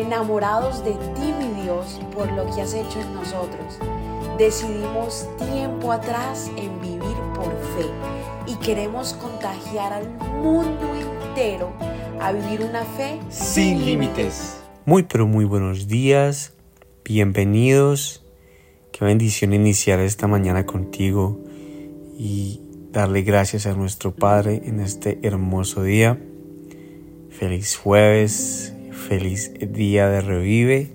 enamorados de ti, mi Dios, por lo que has hecho en nosotros. Decidimos tiempo atrás en vivir por fe y queremos contagiar al mundo entero a vivir una fe sin límites. Muy pero muy buenos días, bienvenidos. Qué bendición iniciar esta mañana contigo y darle gracias a nuestro Padre en este hermoso día. Feliz jueves, feliz día de revive.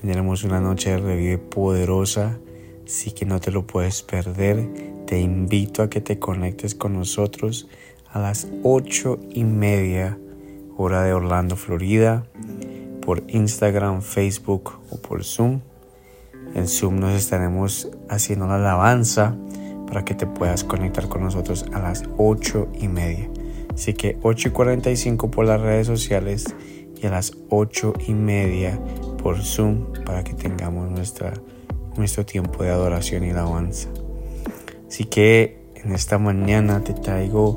Tendremos una noche de revive poderosa, así que no te lo puedes perder. Te invito a que te conectes con nosotros a las ocho y media hora de Orlando, Florida, por Instagram, Facebook o por Zoom. En Zoom nos estaremos haciendo la alabanza para que te puedas conectar con nosotros a las ocho y media. Así que 8 y 45 por las redes sociales y a las 8 y media por Zoom para que tengamos nuestra, nuestro tiempo de adoración y alabanza. Así que en esta mañana te traigo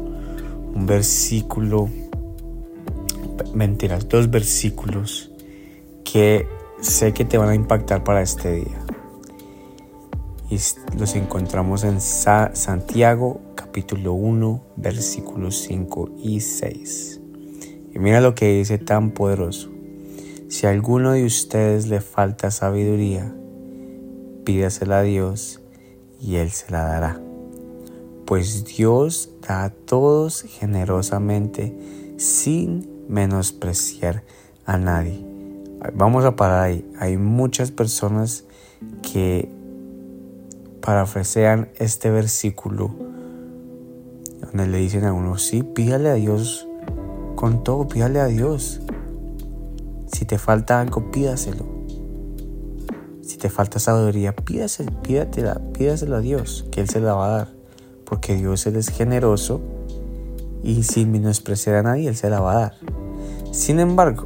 un versículo, mentiras, dos versículos que sé que te van a impactar para este día. Y los encontramos en Santiago capítulo 1 versículos 5 y 6. Y mira lo que dice tan poderoso. Si a alguno de ustedes le falta sabiduría, pídasela a Dios y Él se la dará. Pues Dios da a todos generosamente sin menospreciar a nadie. Vamos a parar ahí. Hay muchas personas que parafrasean este versículo donde le dicen a uno, sí, pídale a Dios con todo, pídale a Dios. Si te falta algo, pídaselo. Si te falta sabiduría, pídaselo, pídatela, pídaselo a Dios, que Él se la va a dar. Porque Dios Él es generoso y sin menospreciar a nadie, Él se la va a dar. Sin embargo,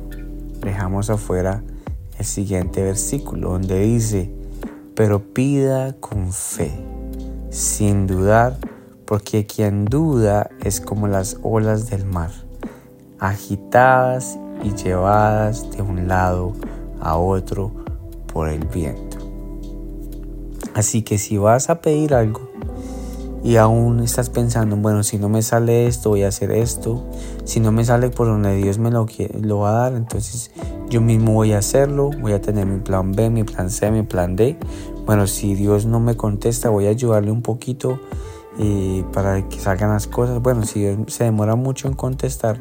dejamos afuera el siguiente versículo donde dice, pero pida con fe, sin dudar, porque quien duda es como las olas del mar, agitadas y llevadas de un lado a otro por el viento. Así que si vas a pedir algo y aún estás pensando, bueno, si no me sale esto, voy a hacer esto, si no me sale por donde Dios me lo, lo va a dar, entonces yo mismo voy a hacerlo, voy a tener mi plan B, mi plan C, mi plan D. Bueno, si Dios no me contesta, voy a ayudarle un poquito y para que salgan las cosas. Bueno, si Dios se demora mucho en contestar,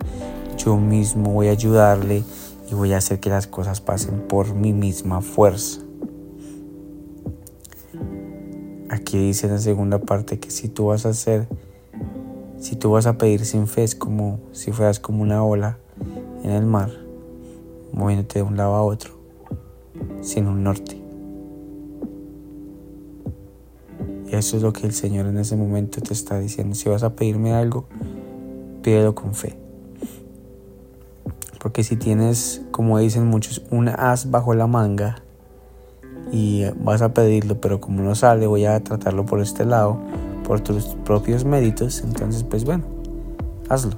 yo mismo voy a ayudarle y voy a hacer que las cosas pasen por mi misma fuerza. Aquí dice en la segunda parte que si tú vas a hacer, si tú vas a pedir sin fe, es como si fueras como una ola en el mar moviéndote de un lado a otro, sin un norte. Y eso es lo que el Señor en ese momento te está diciendo. Si vas a pedirme algo, pídelo con fe. Porque si tienes, como dicen muchos, un as bajo la manga y vas a pedirlo, pero como no sale, voy a tratarlo por este lado, por tus propios méritos, entonces pues bueno, hazlo.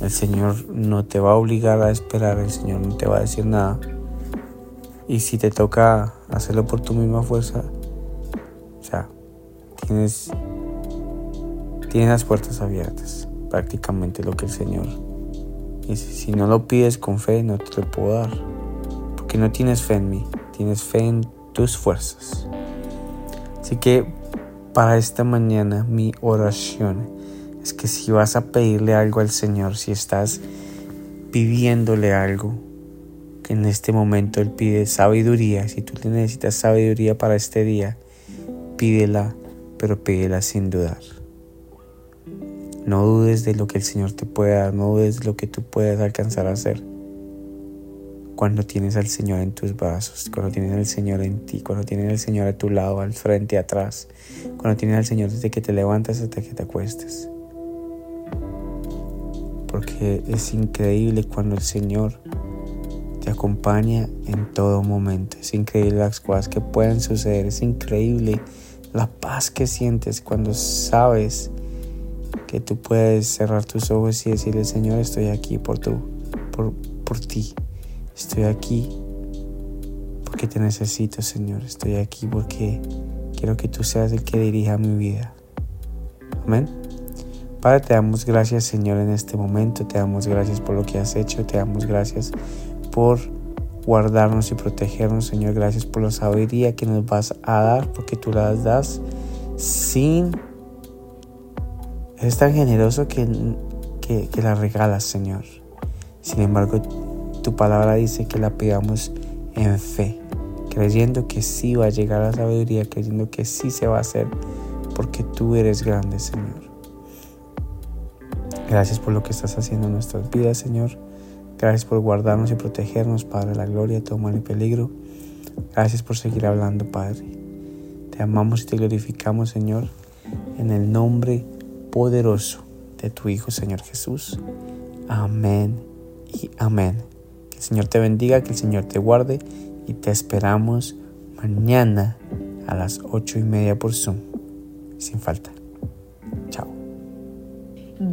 El Señor no te va a obligar a esperar, el Señor no te va a decir nada. Y si te toca hacerlo por tu misma fuerza, o sea, tienes, tienes las puertas abiertas, prácticamente lo que el Señor Si no lo pides con fe, no te lo puedo dar, porque no tienes fe en mí, tienes fe en tus fuerzas. Así que para esta mañana mi oración es que si vas a pedirle algo al Señor, si estás pidiéndole algo, que en este momento Él pide sabiduría, si tú necesitas sabiduría para este día, pídela, pero pídela sin dudar. No dudes de lo que el Señor te puede dar, no dudes de lo que tú puedes alcanzar a hacer. Cuando tienes al Señor en tus brazos, cuando tienes al Señor en ti, cuando tienes al Señor a tu lado, al frente, atrás, cuando tienes al Señor desde que te levantas hasta que te acuestes porque es increíble cuando el Señor te acompaña en todo momento. Es increíble las cosas que pueden suceder. Es increíble la paz que sientes cuando sabes que tú puedes cerrar tus ojos y decirle, Señor, estoy aquí por, tu, por, por ti. Estoy aquí porque te necesito, Señor. Estoy aquí porque quiero que tú seas el que dirija mi vida. Amén. Padre, te damos gracias, Señor, en este momento. Te damos gracias por lo que has hecho. Te damos gracias por guardarnos y protegernos, Señor. Gracias por la sabiduría que nos vas a dar, porque tú la das sin... Es tan generoso que, que, que la regalas, Señor. Sin embargo, tu palabra dice que la pidamos en fe, creyendo que sí va a llegar la sabiduría, creyendo que sí se va a hacer, porque tú eres grande, Señor. Gracias por lo que estás haciendo en nuestras vidas, Señor. Gracias por guardarnos y protegernos, Padre, la gloria, todo mal y peligro. Gracias por seguir hablando, Padre. Te amamos y te glorificamos, Señor, en el nombre poderoso de tu Hijo, Señor Jesús. Amén y amén. Que el Señor te bendiga, que el Señor te guarde y te esperamos mañana a las ocho y media por Zoom. Sin falta.